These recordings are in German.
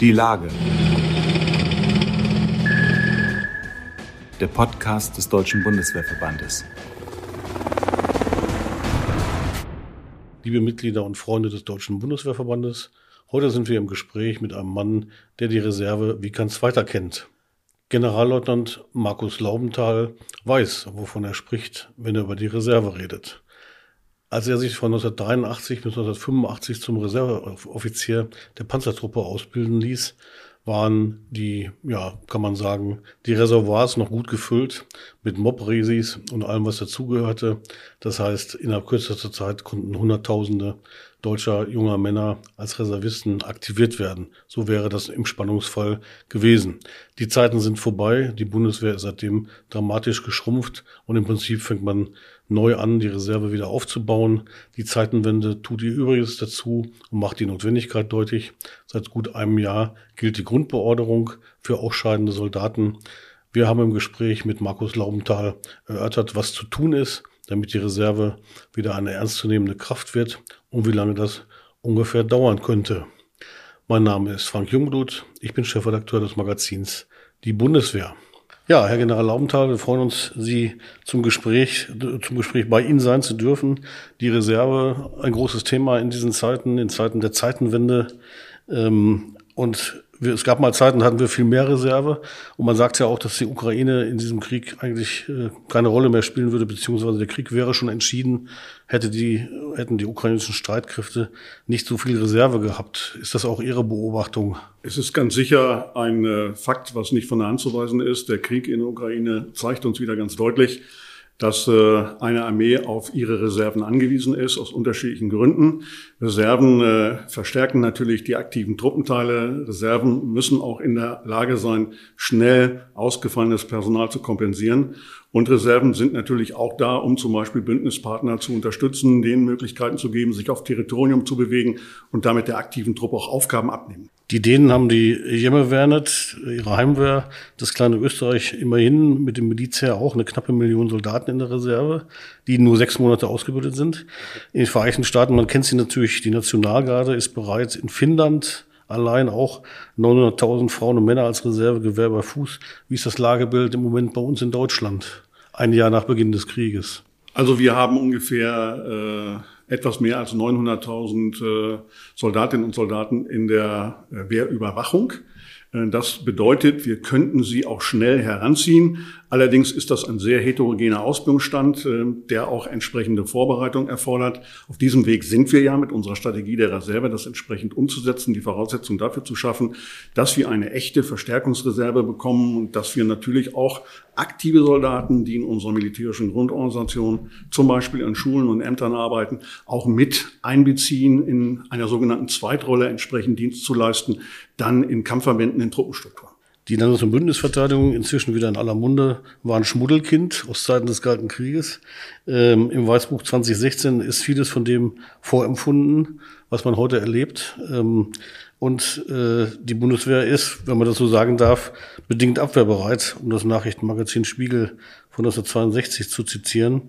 Die Lage. Der Podcast des Deutschen Bundeswehrverbandes. Liebe Mitglieder und Freunde des Deutschen Bundeswehrverbandes, heute sind wir im Gespräch mit einem Mann, der die Reserve wie kann's weiter kennt. Generalleutnant Markus Laubenthal weiß, wovon er spricht, wenn er über die Reserve redet. Als er sich von 1983 bis 1985 zum Reserveoffizier der Panzertruppe ausbilden ließ, waren die, ja, kann man sagen, die Reservoirs noch gut gefüllt mit Mob-Resis und allem, was dazugehörte. Das heißt, innerhalb kürzester Zeit konnten Hunderttausende deutscher junger Männer als Reservisten aktiviert werden. So wäre das im Spannungsfall gewesen. Die Zeiten sind vorbei. Die Bundeswehr ist seitdem dramatisch geschrumpft und im Prinzip fängt man neu an, die Reserve wieder aufzubauen. Die Zeitenwende tut ihr Übriges dazu und macht die Notwendigkeit deutlich. Seit gut einem Jahr gilt die Grundbeorderung für ausscheidende Soldaten. Wir haben im Gespräch mit Markus Laubenthal erörtert, was zu tun ist, damit die Reserve wieder eine ernstzunehmende Kraft wird und wie lange das ungefähr dauern könnte. Mein Name ist Frank Jungblut, ich bin Chefredakteur des Magazins Die Bundeswehr. Ja, Herr General Laubenthal, wir freuen uns, Sie zum Gespräch, zum Gespräch bei Ihnen sein zu dürfen. Die Reserve, ein großes Thema in diesen Zeiten, in Zeiten der Zeitenwende. Ähm, und wir, es gab mal Zeiten, da hatten wir viel mehr Reserve. Und man sagt ja auch, dass die Ukraine in diesem Krieg eigentlich äh, keine Rolle mehr spielen würde, beziehungsweise der Krieg wäre schon entschieden, hätte die, hätten die ukrainischen Streitkräfte nicht so viel Reserve gehabt. Ist das auch Ihre Beobachtung? Es ist ganz sicher ein äh, Fakt, was nicht von der Hand zu weisen ist. Der Krieg in der Ukraine zeigt uns wieder ganz deutlich, dass äh, eine Armee auf ihre Reserven angewiesen ist, aus unterschiedlichen Gründen. Reserven äh, verstärken natürlich die aktiven Truppenteile. Reserven müssen auch in der Lage sein, schnell ausgefallenes Personal zu kompensieren. Und Reserven sind natürlich auch da, um zum Beispiel Bündnispartner zu unterstützen, denen Möglichkeiten zu geben, sich auf Territorium zu bewegen und damit der aktiven Truppe auch Aufgaben abnehmen. Die Dänen haben die Jemmerwernet, ihre Heimwehr, das kleine Österreich immerhin mit dem Milizheer auch eine knappe Million Soldaten in der Reserve, die nur sechs Monate ausgebildet sind. In den Vereinigten Staaten, man kennt sie natürlich, die Nationalgarde ist bereits in Finnland allein auch 900.000 Frauen und Männer als Reservegewehr bei Fuß. Wie ist das Lagebild im Moment bei uns in Deutschland, ein Jahr nach Beginn des Krieges? Also wir haben ungefähr äh, etwas mehr als 900.000 äh, Soldatinnen und Soldaten in der äh, Wehrüberwachung. Äh, das bedeutet, wir könnten sie auch schnell heranziehen. Allerdings ist das ein sehr heterogener Ausbildungsstand, der auch entsprechende Vorbereitung erfordert. Auf diesem Weg sind wir ja mit unserer Strategie der Reserve, das entsprechend umzusetzen, die Voraussetzungen dafür zu schaffen, dass wir eine echte Verstärkungsreserve bekommen und dass wir natürlich auch aktive Soldaten, die in unserer militärischen Grundorganisation zum Beispiel an Schulen und Ämtern arbeiten, auch mit einbeziehen, in einer sogenannten Zweitrolle entsprechend Dienst zu leisten, dann in Kampfverbänden in Truppenstrukturen. Die Landes- und Bündnisverteidigung, inzwischen wieder in aller Munde, war ein Schmuddelkind aus Zeiten des Kalten Krieges. Ähm, Im Weißbuch 2016 ist vieles von dem vorempfunden, was man heute erlebt. Ähm, und äh, die Bundeswehr ist, wenn man das so sagen darf, bedingt abwehrbereit, um das Nachrichtenmagazin Spiegel von 1962 zu zitieren.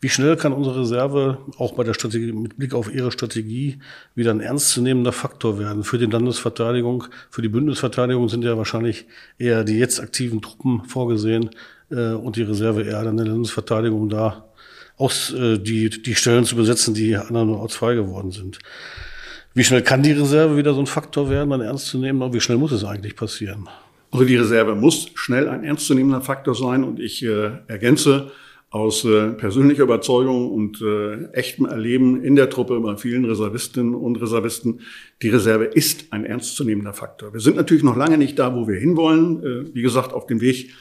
Wie schnell kann unsere Reserve auch bei der Strategie, mit Blick auf ihre Strategie, wieder ein ernstzunehmender Faktor werden? Für die Landesverteidigung, für die Bündnisverteidigung sind ja wahrscheinlich eher die jetzt aktiven Truppen vorgesehen äh, und die Reserve eher dann der Landesverteidigung da aus äh, die, die Stellen zu besetzen, die anderen nur frei geworden sind. Wie schnell kann die Reserve wieder so ein Faktor werden, dann ernst zu nehmen? Und wie schnell muss es eigentlich passieren? Also die Reserve muss schnell ein ernstzunehmender Faktor sein. Und ich äh, ergänze aus äh, persönlicher Überzeugung und äh, echtem Erleben in der Truppe bei vielen Reservistinnen und Reservisten, die Reserve ist ein ernstzunehmender Faktor. Wir sind natürlich noch lange nicht da, wo wir hinwollen. Äh, wie gesagt, auf dem Weg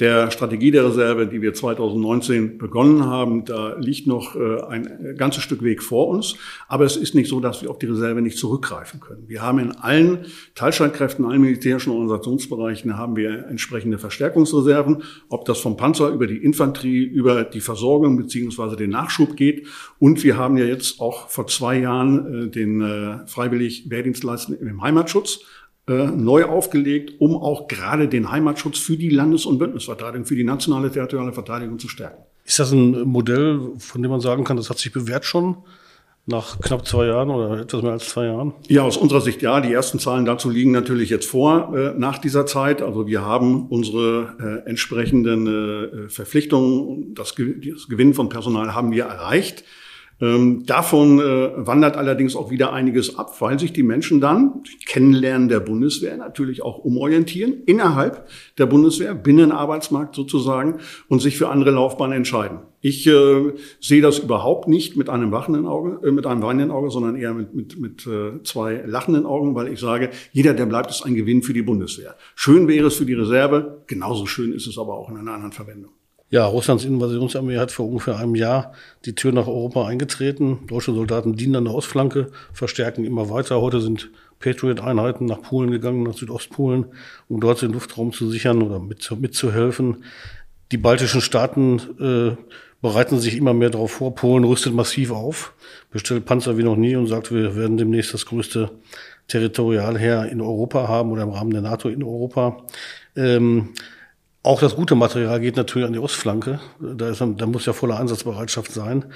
der Strategie der Reserve, die wir 2019 begonnen haben, da liegt noch äh, ein ganzes Stück Weg vor uns. Aber es ist nicht so, dass wir auf die Reserve nicht zurückgreifen können. Wir haben in allen Teilstreitkräften, allen militärischen Organisationsbereichen haben wir entsprechende Verstärkungsreserven, ob das vom Panzer über die Infanterie, über die Versorgung beziehungsweise den Nachschub geht. Und wir haben ja jetzt auch vor zwei Jahren äh, den äh, freiwillig Wehrdienstleistenden im Heimatschutz äh, neu aufgelegt, um auch gerade den Heimatschutz für die Landes- und Bündnisverteidigung, für die nationale territoriale Verteidigung zu stärken. Ist das ein Modell, von dem man sagen kann, das hat sich bewährt schon? nach knapp zwei Jahren oder etwas mehr als zwei Jahren? Ja, aus unserer Sicht ja. Die ersten Zahlen dazu liegen natürlich jetzt vor äh, nach dieser Zeit. Also wir haben unsere äh, entsprechenden äh, Verpflichtungen, das, das Gewinn von Personal haben wir erreicht. Ähm, davon äh, wandert allerdings auch wieder einiges ab, weil sich die Menschen dann Kennenlernen der Bundeswehr natürlich auch umorientieren innerhalb der Bundeswehr, Binnenarbeitsmarkt sozusagen und sich für andere Laufbahnen entscheiden. Ich äh, sehe das überhaupt nicht mit einem wachenden Auge, äh, mit einem weinenden Auge, sondern eher mit, mit, mit äh, zwei lachenden Augen, weil ich sage, jeder, der bleibt, ist ein Gewinn für die Bundeswehr. Schön wäre es für die Reserve, genauso schön ist es aber auch in einer anderen Verwendung. Ja, Russlands Invasionsarmee hat vor ungefähr einem Jahr die Tür nach Europa eingetreten. Deutsche Soldaten dienen an der Ostflanke, verstärken immer weiter. Heute sind Patriot-Einheiten nach Polen gegangen, nach Südostpolen, um dort den Luftraum zu sichern oder mit, mitzuhelfen. Die baltischen Staaten äh, bereiten sich immer mehr darauf vor. Polen rüstet massiv auf, bestellt Panzer wie noch nie und sagt, wir werden demnächst das größte Territorialheer in Europa haben oder im Rahmen der NATO in Europa. Ähm, auch das gute Material geht natürlich an die Ostflanke. Da, ist, da muss ja volle Einsatzbereitschaft sein.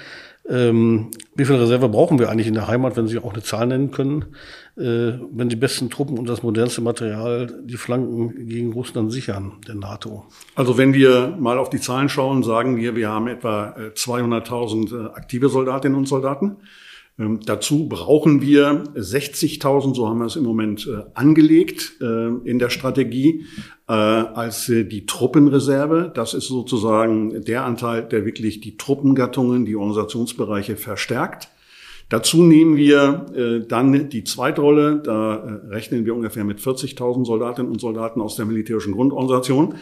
Ähm, wie viel Reserve brauchen wir eigentlich in der Heimat, wenn Sie auch eine Zahl nennen können? Äh, wenn die besten Truppen und das modernste Material die Flanken gegen Russland sichern, der NATO? Also wenn wir mal auf die Zahlen schauen, sagen wir, wir haben etwa 200.000 äh, aktive Soldatinnen und Soldaten. Ähm, dazu brauchen wir 60.000, so haben wir es im Moment äh, angelegt äh, in der Strategie, äh, als die Truppenreserve. Das ist sozusagen der Anteil, der wirklich die Truppengattungen, die Organisationsbereiche verstärkt. Dazu nehmen wir äh, dann die Zweitrolle. Da äh, rechnen wir ungefähr mit 40.000 Soldatinnen und Soldaten aus der militärischen Grundorganisation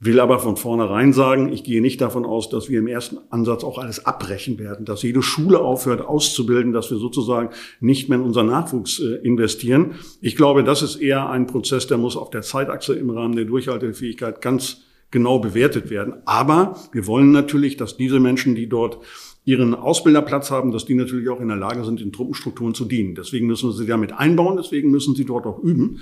will aber von vornherein sagen, ich gehe nicht davon aus, dass wir im ersten Ansatz auch alles abbrechen werden, dass jede Schule aufhört auszubilden, dass wir sozusagen nicht mehr in unseren Nachwuchs äh, investieren. Ich glaube, das ist eher ein Prozess, der muss auf der Zeitachse im Rahmen der Durchhaltefähigkeit ganz genau bewertet werden. Aber wir wollen natürlich, dass diese Menschen, die dort ihren Ausbilderplatz haben, dass die natürlich auch in der Lage sind, in Truppenstrukturen zu dienen. Deswegen müssen wir sie damit einbauen, deswegen müssen sie dort auch üben.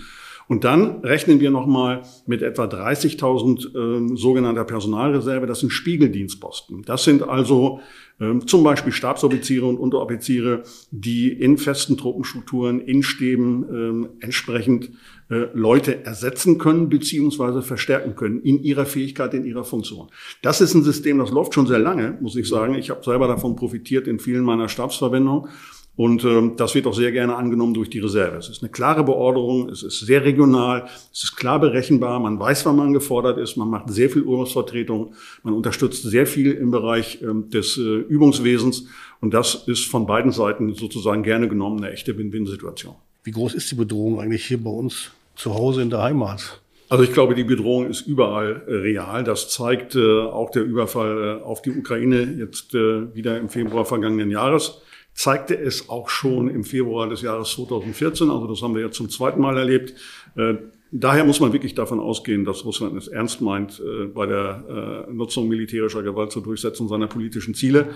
Und dann rechnen wir nochmal mit etwa 30.000 äh, sogenannter Personalreserve. Das sind Spiegeldienstposten. Das sind also äh, zum Beispiel Stabsoffiziere und Unteroffiziere, die in festen Truppenstrukturen, in Stäben äh, entsprechend äh, Leute ersetzen können beziehungsweise verstärken können in ihrer Fähigkeit, in ihrer Funktion. Das ist ein System, das läuft schon sehr lange, muss ich sagen. Ich habe selber davon profitiert in vielen meiner Stabsverwendungen. Und ähm, das wird auch sehr gerne angenommen durch die Reserve. Es ist eine klare Beorderung, es ist sehr regional, es ist klar berechenbar, man weiß, wann man gefordert ist, man macht sehr viel Übungsvertretung, man unterstützt sehr viel im Bereich ähm, des äh, Übungswesens und das ist von beiden Seiten sozusagen gerne genommen eine echte Win-Win-Situation. Wie groß ist die Bedrohung eigentlich hier bei uns zu Hause in der Heimat? Also ich glaube, die Bedrohung ist überall äh, real. Das zeigt äh, auch der Überfall äh, auf die Ukraine jetzt äh, wieder im Februar vergangenen Jahres zeigte es auch schon im Februar des Jahres 2014. Also das haben wir jetzt zum zweiten Mal erlebt. Äh, daher muss man wirklich davon ausgehen, dass Russland es ernst meint äh, bei der äh, Nutzung militärischer Gewalt zur Durchsetzung seiner politischen Ziele.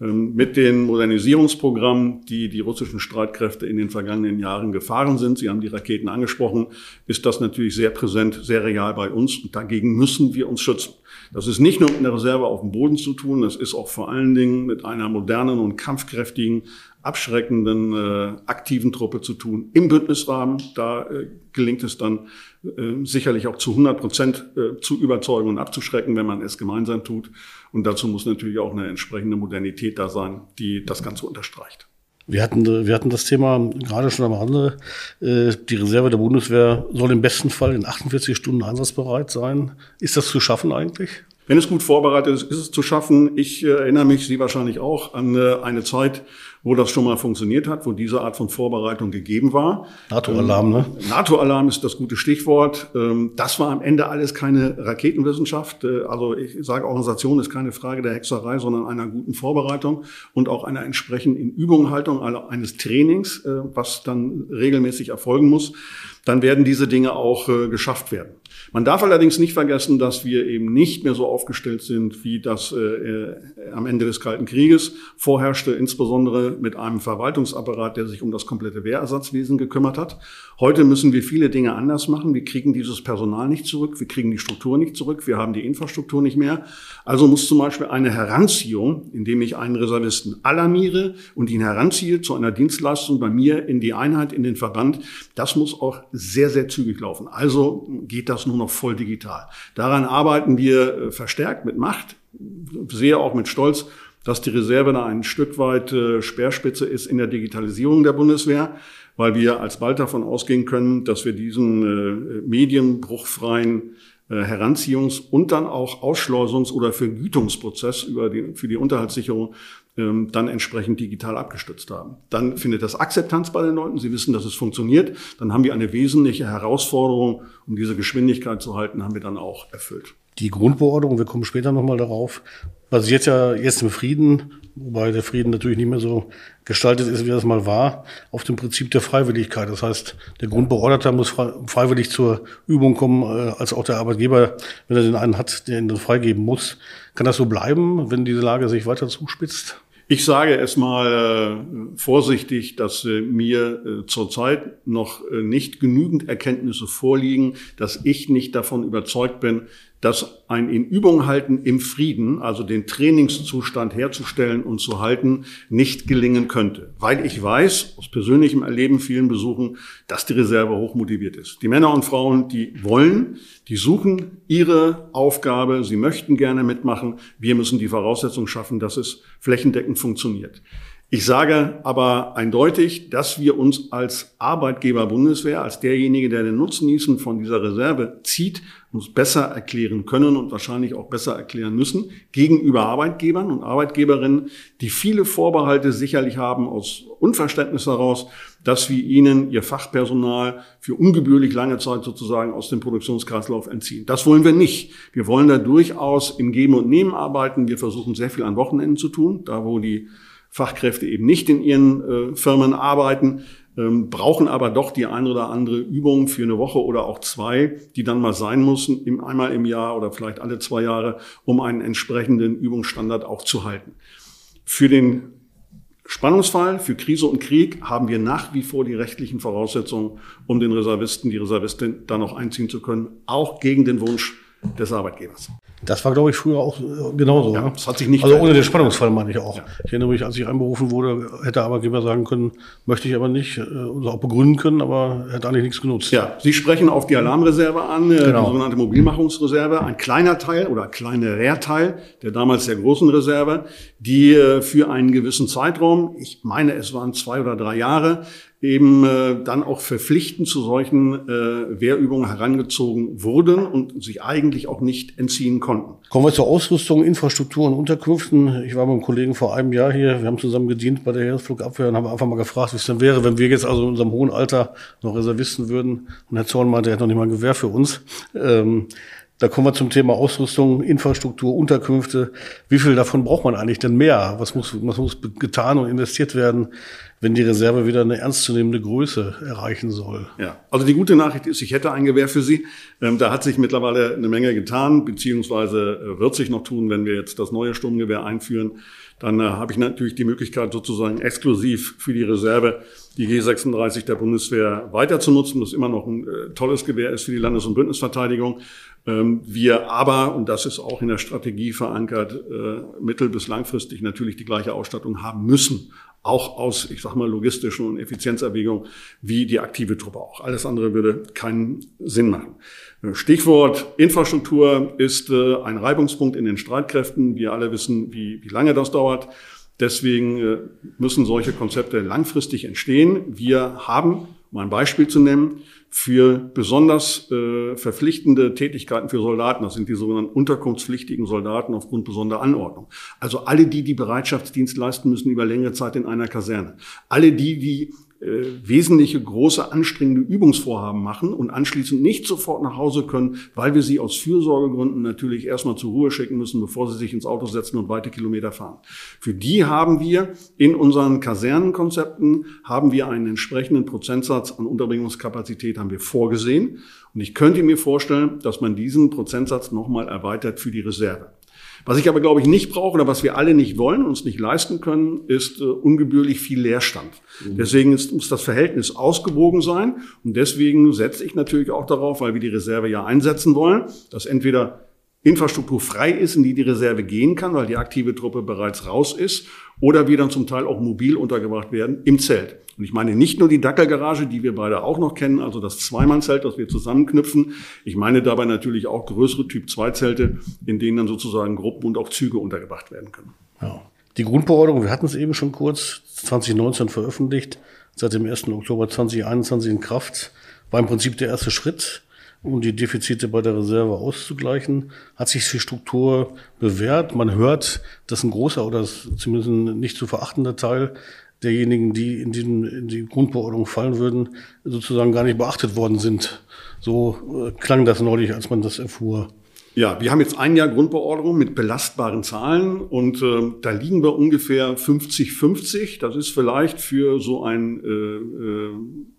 Ähm, mit den Modernisierungsprogrammen, die die russischen Streitkräfte in den vergangenen Jahren gefahren sind, Sie haben die Raketen angesprochen, ist das natürlich sehr präsent, sehr real bei uns. Und dagegen müssen wir uns schützen. Das ist nicht nur mit einer Reserve auf dem Boden zu tun, das ist auch vor allen Dingen mit einer modernen und kampfkräftigen, abschreckenden, äh, aktiven Truppe zu tun im Bündnisrahmen. Da äh, gelingt es dann äh, sicherlich auch zu 100 Prozent äh, zu überzeugen und abzuschrecken, wenn man es gemeinsam tut. Und dazu muss natürlich auch eine entsprechende Modernität da sein, die das Ganze unterstreicht. Wir hatten, wir hatten das Thema gerade schon am Rande. Äh, die Reserve der Bundeswehr soll im besten Fall in 48 Stunden einsatzbereit sein. Ist das zu schaffen eigentlich? Wenn es gut vorbereitet ist, ist es zu schaffen. Ich äh, erinnere mich, Sie wahrscheinlich auch, an äh, eine Zeit, wo das schon mal funktioniert hat, wo diese Art von Vorbereitung gegeben war. NATO-Alarm, ne? Ähm, NATO-Alarm ist das gute Stichwort. Ähm, das war am Ende alles keine Raketenwissenschaft. Äh, also ich sage, Organisation ist keine Frage der Hexerei, sondern einer guten Vorbereitung und auch einer entsprechenden Inübunghaltung also eines Trainings, äh, was dann regelmäßig erfolgen muss. Dann werden diese Dinge auch äh, geschafft werden. Man darf allerdings nicht vergessen, dass wir eben nicht mehr so aufgestellt sind, wie das äh, äh am Ende des Kalten Krieges vorherrschte, insbesondere mit einem Verwaltungsapparat, der sich um das komplette Wehrersatzwesen gekümmert hat. Heute müssen wir viele Dinge anders machen. Wir kriegen dieses Personal nicht zurück, wir kriegen die Struktur nicht zurück, wir haben die Infrastruktur nicht mehr. Also muss zum Beispiel eine Heranziehung, indem ich einen Reservisten alarmiere und ihn heranziehe zu einer Dienstleistung bei mir in die Einheit, in den Verband, das muss auch sehr, sehr zügig laufen. Also geht das nur noch voll digital. Daran arbeiten wir äh, verstärkt mit Macht, sehe auch mit Stolz, dass die Reserve da ein Stück weit äh, Speerspitze ist in der Digitalisierung der Bundeswehr, weil wir als bald davon ausgehen können, dass wir diesen äh, medienbruchfreien Heranziehungs- und dann auch Ausschleusungs- oder Vergütungsprozess über die, für die Unterhaltssicherung ähm, dann entsprechend digital abgestützt haben. Dann findet das Akzeptanz bei den Leuten. Sie wissen, dass es funktioniert. Dann haben wir eine wesentliche Herausforderung, um diese Geschwindigkeit zu halten, haben wir dann auch erfüllt. Die Grundbeordnung, wir kommen später nochmal darauf, basiert ja jetzt im Frieden, wobei der Frieden natürlich nicht mehr so gestaltet ist, wie das mal war, auf dem Prinzip der Freiwilligkeit. Das heißt, der Grundbeorderte muss freiwillig zur Übung kommen, äh, als auch der Arbeitgeber, wenn er den einen hat, der ihn dann freigeben muss. Kann das so bleiben, wenn diese Lage sich weiter zuspitzt? Ich sage erstmal äh, vorsichtig, dass äh, mir äh, zurzeit noch äh, nicht genügend Erkenntnisse vorliegen, dass ich nicht davon überzeugt bin, dass ein in Übung halten im Frieden, also den Trainingszustand herzustellen und zu halten, nicht gelingen könnte. Weil ich weiß, aus persönlichem Erleben, vielen Besuchen, dass die Reserve hochmotiviert ist. Die Männer und Frauen, die wollen, die suchen ihre Aufgabe, sie möchten gerne mitmachen. Wir müssen die Voraussetzung schaffen, dass es flächendeckend funktioniert. Ich sage aber eindeutig, dass wir uns als Arbeitgeber Bundeswehr, als derjenige, der den Nutznießen von dieser Reserve zieht, uns besser erklären können und wahrscheinlich auch besser erklären müssen gegenüber Arbeitgebern und Arbeitgeberinnen, die viele Vorbehalte sicherlich haben aus Unverständnis heraus, dass wir ihnen ihr Fachpersonal für ungebührlich lange Zeit sozusagen aus dem Produktionskreislauf entziehen. Das wollen wir nicht. Wir wollen da durchaus im Geben und Nehmen arbeiten. Wir versuchen sehr viel an Wochenenden zu tun, da wo die Fachkräfte eben nicht in ihren äh, Firmen arbeiten, ähm, brauchen aber doch die ein oder andere Übung für eine Woche oder auch zwei, die dann mal sein müssen, im, einmal im Jahr oder vielleicht alle zwei Jahre, um einen entsprechenden Übungsstandard auch zu halten. Für den Spannungsfall, für Krise und Krieg haben wir nach wie vor die rechtlichen Voraussetzungen, um den Reservisten, die Reservistin da noch einziehen zu können, auch gegen den Wunsch des Arbeitgebers. Das war, glaube ich, früher auch äh, genauso. Ja, das hat sich nicht also ohne den Spannungsfall meine ich auch. Ja. Ich erinnere mich, als ich einberufen wurde, hätte der Arbeitgeber sagen können, möchte ich aber nicht, äh, oder auch begründen können, aber er hat eigentlich nichts genutzt. Ja, Sie sprechen auf die Alarmreserve an, äh, genau. die sogenannte Mobilmachungsreserve, ein kleiner Teil oder ein kleiner Teil der damals sehr großen Reserve, die für einen gewissen Zeitraum, ich meine, es waren zwei oder drei Jahre, eben äh, dann auch verpflichtend zu solchen äh, Wehrübungen herangezogen wurden und sich eigentlich auch nicht entziehen konnten. Kommen wir zur Ausrüstung, Infrastruktur und Unterkünften. Ich war mit einem Kollegen vor einem Jahr hier, wir haben zusammen gedient bei der Heeresflugabwehr und haben einfach mal gefragt, wie es denn wäre, wenn wir jetzt also in unserem hohen Alter noch Reservisten würden. Und Herr Zorn meinte, er hat noch nicht mal ein Gewehr für uns. Ähm, da kommen wir zum Thema Ausrüstung, Infrastruktur, Unterkünfte. Wie viel davon braucht man eigentlich denn mehr? Was muss, was muss getan und investiert werden, wenn die Reserve wieder eine ernstzunehmende Größe erreichen soll? Ja, also die gute Nachricht ist, ich hätte ein Gewehr für Sie. Ähm, da hat sich mittlerweile eine Menge getan, beziehungsweise äh, wird sich noch tun, wenn wir jetzt das neue Sturmgewehr einführen. Dann äh, habe ich natürlich die Möglichkeit, sozusagen exklusiv für die Reserve die G36 der Bundeswehr weiter zu nutzen, das immer noch ein äh, tolles Gewehr ist für die Landes- und Bündnisverteidigung. Ähm, wir aber, und das ist auch in der Strategie verankert, mittel- bis langfristig natürlich die gleiche Ausstattung haben müssen. Auch aus, ich sag mal, logistischen und Effizienzerwägungen wie die aktive Truppe auch. Alles andere würde keinen Sinn machen. Äh, Stichwort Infrastruktur ist äh, ein Reibungspunkt in den Streitkräften. Wir alle wissen, wie, wie lange das dauert. Deswegen müssen solche Konzepte langfristig entstehen. Wir haben, um ein Beispiel zu nennen, für besonders äh, verpflichtende Tätigkeiten für Soldaten. Das sind die sogenannten unterkunftspflichtigen Soldaten aufgrund besonderer Anordnung. Also alle die, die Bereitschaftsdienst leisten müssen über längere Zeit in einer Kaserne. Alle die, die wesentliche große anstrengende Übungsvorhaben machen und anschließend nicht sofort nach Hause können, weil wir sie aus Fürsorgegründen natürlich erstmal zur Ruhe schicken müssen, bevor sie sich ins Auto setzen und weite Kilometer fahren. Für die haben wir in unseren Kasernenkonzepten haben wir einen entsprechenden Prozentsatz an Unterbringungskapazität haben wir vorgesehen. Und ich könnte mir vorstellen, dass man diesen Prozentsatz nochmal erweitert für die Reserve. Was ich aber, glaube ich, nicht brauche oder was wir alle nicht wollen, uns nicht leisten können, ist äh, ungebührlich viel Leerstand. Mhm. Deswegen ist, muss das Verhältnis ausgewogen sein. Und deswegen setze ich natürlich auch darauf, weil wir die Reserve ja einsetzen wollen, dass entweder Infrastruktur frei ist, in die die Reserve gehen kann, weil die aktive Truppe bereits raus ist, oder wir dann zum Teil auch mobil untergebracht werden im Zelt. Und ich meine nicht nur die Dackelgarage, die wir beide auch noch kennen, also das Zweimannzelt, das wir zusammenknüpfen. Ich meine dabei natürlich auch größere Typ-2-Zelte, in denen dann sozusagen Gruppen und auch Züge untergebracht werden können. Ja. Die Grundbeordnung, wir hatten es eben schon kurz, 2019 veröffentlicht, seit dem 1. Oktober 2021 in Kraft, war im Prinzip der erste Schritt um die Defizite bei der Reserve auszugleichen. Hat sich die Struktur bewährt? Man hört, dass ein großer oder zumindest ein nicht zu verachtender Teil derjenigen, die in, diesem, in die Grundbeordnung fallen würden, sozusagen gar nicht beachtet worden sind. So äh, klang das neulich, als man das erfuhr. Ja, wir haben jetzt ein Jahr Grundbeordnung mit belastbaren Zahlen und äh, da liegen wir ungefähr 50-50. Das ist vielleicht für so ein äh, äh,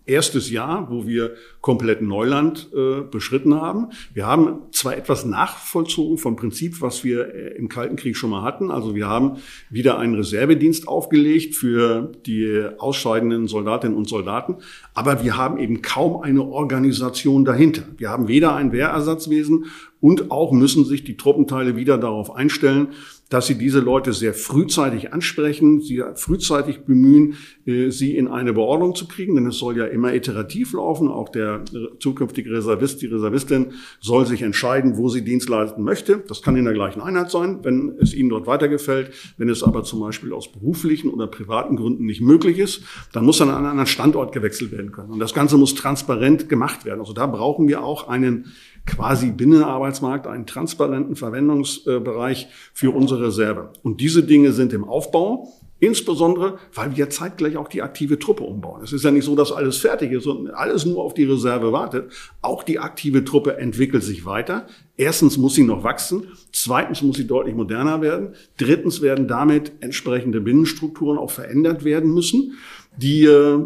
erstes Jahr, wo wir komplett Neuland äh, beschritten haben. Wir haben zwar etwas nachvollzogen vom Prinzip, was wir äh, im Kalten Krieg schon mal hatten. Also wir haben wieder einen Reservedienst aufgelegt für die ausscheidenden Soldatinnen und Soldaten. Aber wir haben eben kaum eine Organisation dahinter. Wir haben weder ein Wehrersatzwesen und auch müssen sich die Truppenteile wieder darauf einstellen, dass sie diese Leute sehr frühzeitig ansprechen, sie frühzeitig bemühen, äh, sie in eine Beordnung zu kriegen, denn es soll ja immer iterativ laufen. Auch der zukünftige Reservist, die Reservistin soll sich entscheiden, wo sie Dienst leisten möchte. Das kann in der gleichen Einheit sein, wenn es ihnen dort weitergefällt. Wenn es aber zum Beispiel aus beruflichen oder privaten Gründen nicht möglich ist, dann muss an einen anderen Standort gewechselt werden können. Und das Ganze muss transparent gemacht werden. Also da brauchen wir auch einen quasi Binnenarbeitsmarkt, einen transparenten Verwendungsbereich für unsere Reserve. Und diese Dinge sind im Aufbau. Insbesondere, weil wir zeitgleich auch die aktive Truppe umbauen. Es ist ja nicht so, dass alles fertig ist und alles nur auf die Reserve wartet. Auch die aktive Truppe entwickelt sich weiter. Erstens muss sie noch wachsen. Zweitens muss sie deutlich moderner werden. Drittens werden damit entsprechende Binnenstrukturen auch verändert werden müssen die äh,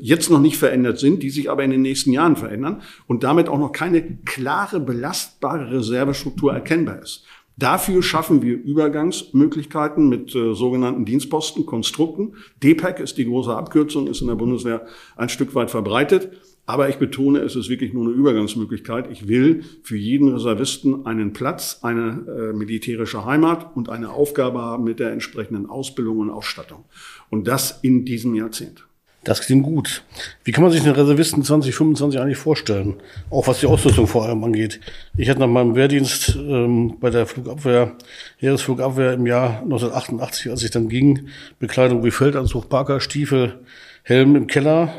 jetzt noch nicht verändert sind, die sich aber in den nächsten Jahren verändern und damit auch noch keine klare, belastbare Reservestruktur erkennbar ist. Dafür schaffen wir Übergangsmöglichkeiten mit äh, sogenannten Dienstposten, Konstrukten. DPAC ist die große Abkürzung, ist in der Bundeswehr ein Stück weit verbreitet. Aber ich betone, es ist wirklich nur eine Übergangsmöglichkeit. Ich will für jeden Reservisten einen Platz, eine äh, militärische Heimat und eine Aufgabe haben mit der entsprechenden Ausbildung und Ausstattung. Und das in diesem Jahrzehnt. Das klingt gut. Wie kann man sich den Reservisten 2025 eigentlich vorstellen? Auch was die Ausrüstung vor allem angeht. Ich hatte nach meinem Wehrdienst ähm, bei der Flugabwehr, Heeresflugabwehr im Jahr 1988, als ich dann ging, Bekleidung wie Feldanzug, Parker, Stiefel, Helm im Keller,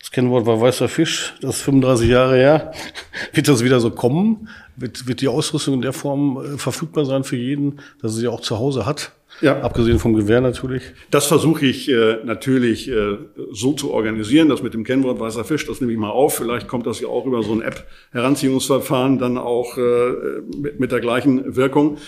das Kennwort war weißer Fisch, das ist 35 Jahre her. wird das wieder so kommen? Wird, wird die Ausrüstung in der Form äh, verfügbar sein für jeden, dass er sie auch zu Hause hat? Ja. Abgesehen vom Gewehr natürlich. Das versuche ich äh, natürlich äh, so zu organisieren, dass mit dem Kennwort weißer Fisch, das nehme ich mal auf. Vielleicht kommt das ja auch über so ein App-Heranziehungsverfahren dann auch äh, mit, mit der gleichen Wirkung.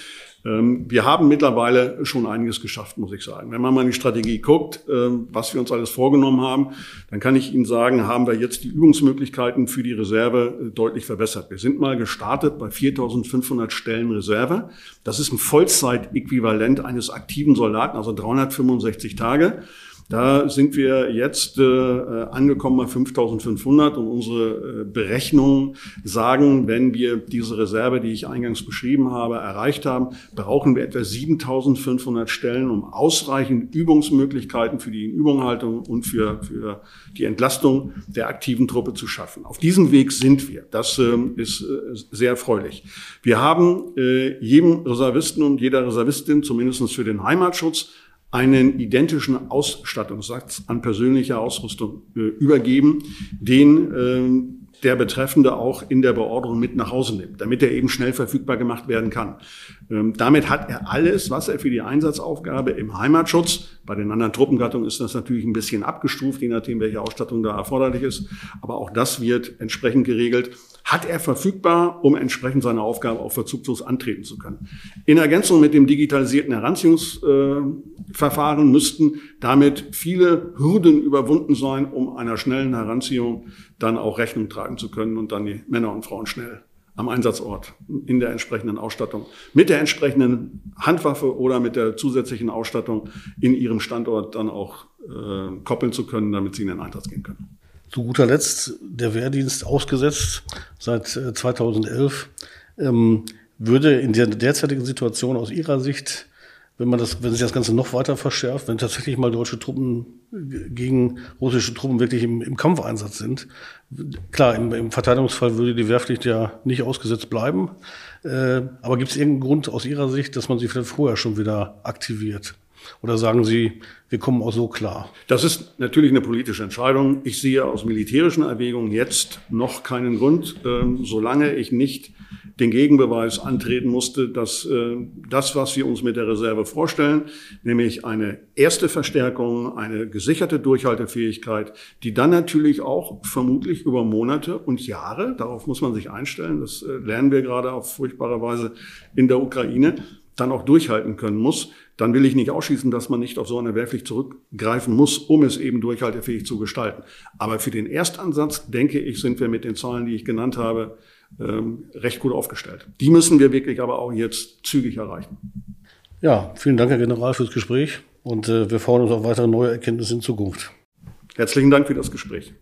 Ähm, wir haben mittlerweile schon einiges geschafft, muss ich sagen. Wenn man mal in die Strategie guckt, ähm, was wir uns alles vorgenommen haben, dann kann ich Ihnen sagen, haben wir jetzt die Übungsmöglichkeiten für die Reserve äh, deutlich verbessert. Wir sind mal gestartet bei 4.500 Stellen Reserve. Das ist ein Vollzeitäquivalent eines aktiven Soldaten, also 365 Tage. Da sind wir jetzt äh, angekommen bei 5500 und unsere äh, Berechnungen sagen, wenn wir diese Reserve, die ich eingangs beschrieben habe, erreicht haben, brauchen wir etwa 7500 Stellen, um ausreichend Übungsmöglichkeiten für die Inübunghaltung und für, für die Entlastung der aktiven Truppe zu schaffen. Auf diesem Weg sind wir. Das äh, ist äh, sehr erfreulich. Wir haben äh, jedem Reservisten und jeder Reservistin, zumindest für den Heimatschutz, einen identischen Ausstattungssatz an persönlicher Ausrüstung äh, übergeben, den äh, der Betreffende auch in der Beordrung mit nach Hause nimmt, damit er eben schnell verfügbar gemacht werden kann. Ähm, damit hat er alles, was er für die Einsatzaufgabe im Heimatschutz, bei den anderen Truppengattungen ist das natürlich ein bisschen abgestuft, je nachdem, welche Ausstattung da erforderlich ist, aber auch das wird entsprechend geregelt hat er verfügbar, um entsprechend seine Aufgabe auch verzugslos antreten zu können. In Ergänzung mit dem digitalisierten Heranziehungsverfahren müssten damit viele Hürden überwunden sein, um einer schnellen Heranziehung dann auch Rechnung tragen zu können und dann die Männer und Frauen schnell am Einsatzort in der entsprechenden Ausstattung, mit der entsprechenden Handwaffe oder mit der zusätzlichen Ausstattung in ihrem Standort dann auch äh, koppeln zu können, damit sie in den Einsatz gehen können. Zu guter Letzt der Wehrdienst ausgesetzt seit 2011. Äh, ähm, würde in der derzeitigen Situation aus Ihrer Sicht wenn man das, wenn sich das Ganze noch weiter verschärft, wenn tatsächlich mal deutsche Truppen gegen russische Truppen wirklich im, im Kampfeinsatz sind. Klar, im, im, Verteidigungsfall würde die Wehrpflicht ja nicht ausgesetzt bleiben. Äh, aber gibt es irgendeinen Grund aus Ihrer Sicht, dass man sie vielleicht vorher schon wieder aktiviert? Oder sagen Sie, wir kommen auch so klar? Das ist natürlich eine politische Entscheidung. Ich sehe aus militärischen Erwägungen jetzt noch keinen Grund, ähm, solange ich nicht den Gegenbeweis antreten musste, dass äh, das, was wir uns mit der Reserve vorstellen, nämlich eine erste Verstärkung, eine gesicherte Durchhaltefähigkeit, die dann natürlich auch vermutlich über Monate und Jahre, darauf muss man sich einstellen, das äh, lernen wir gerade auf furchtbare Weise in der Ukraine, dann auch durchhalten können muss, dann will ich nicht ausschließen, dass man nicht auf so eine Wehrpflicht zurückgreifen muss, um es eben durchhaltefähig zu gestalten. Aber für den Erstansatz, denke ich, sind wir mit den Zahlen, die ich genannt habe, ähm, recht gut aufgestellt. Die müssen wir wirklich aber auch jetzt zügig erreichen. Ja, vielen Dank, Herr General, fürs Gespräch und äh, wir freuen uns auf weitere neue Erkenntnisse in Zukunft. Herzlichen Dank für das Gespräch.